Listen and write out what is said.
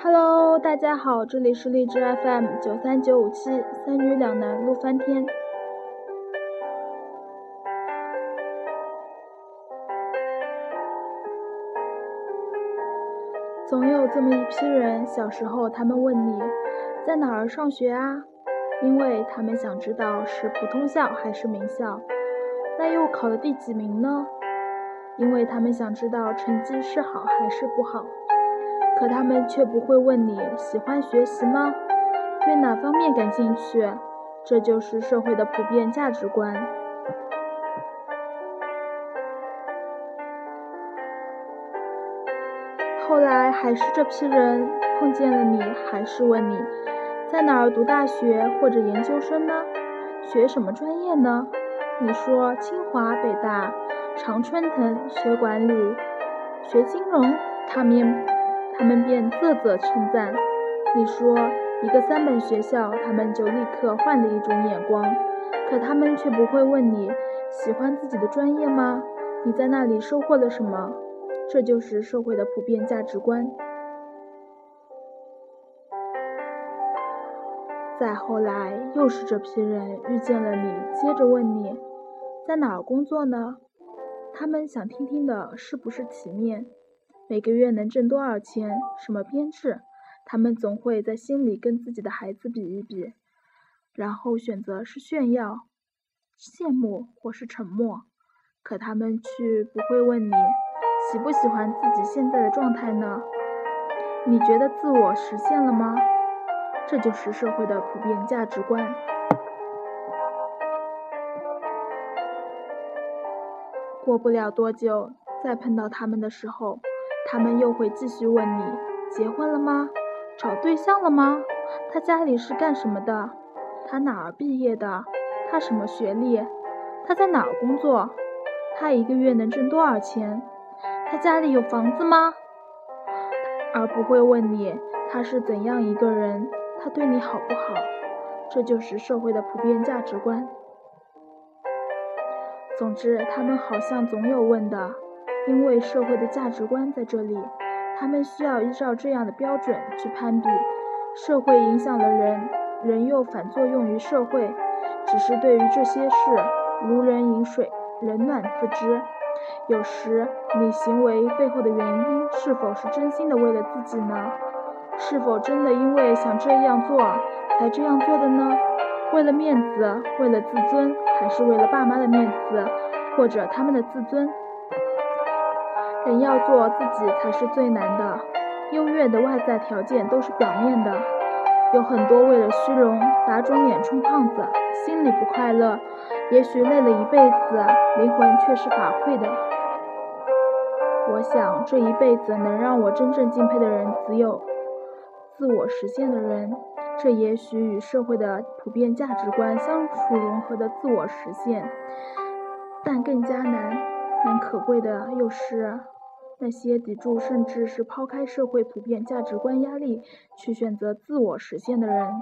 Hello，大家好，这里是荔枝 FM 九三九五七，三女两男路翻天。总有这么一批人，小时候他们问你在哪儿上学啊？因为他们想知道是普通校还是名校。那又考了第几名呢？因为他们想知道成绩是好还是不好。可他们却不会问你喜欢学习吗？对哪方面感兴趣？这就是社会的普遍价值观。后来还是这批人碰见了你，还是问你，在哪儿读大学或者研究生呢？学什么专业呢？你说清华、北大、常春藤学管理、学金融，他们他们便啧啧称赞。你说一个三本学校，他们就立刻换了一种眼光。可他们却不会问你喜欢自己的专业吗？你在那里收获了什么？这就是社会的普遍价值观。再后来，又是这批人遇见了你，接着问你，在哪儿工作呢？他们想听听的是不是体面，每个月能挣多少钱，什么编制？他们总会在心里跟自己的孩子比一比，然后选择是炫耀、羡慕或是沉默。可他们却不会问你。喜不喜欢自己现在的状态呢？你觉得自我实现了吗？这就是社会的普遍价值观。过不了多久，再碰到他们的时候，他们又会继续问你：结婚了吗？找对象了吗？他家里是干什么的？他哪儿毕业的？他什么学历？他在哪儿工作？他一个月能挣多少钱？他家里有房子吗？而不会问你他是怎样一个人，他对你好不好？这就是社会的普遍价值观。总之，他们好像总有问的，因为社会的价值观在这里，他们需要依照这样的标准去攀比。社会影响了人，人又反作用于社会，只是对于这些事，如人饮水，冷暖自知。有时，你行为背后的原因是否是真心的为了自己呢？是否真的因为想这样做才这样做的呢？为了面子，为了自尊，还是为了爸妈的面子，或者他们的自尊？人要做自己才是最难的，优越的外在条件都是表面的。有很多为了虚荣打肿脸充胖子，心里不快乐，也许累了一辈子，灵魂却是法会的。我想这一辈子能让我真正敬佩的人，只有自我实现的人。这也许与社会的普遍价值观相处融合的自我实现，但更加难能可贵的又是。那些抵住甚至是抛开社会普遍价值观压力去选择自我实现的人。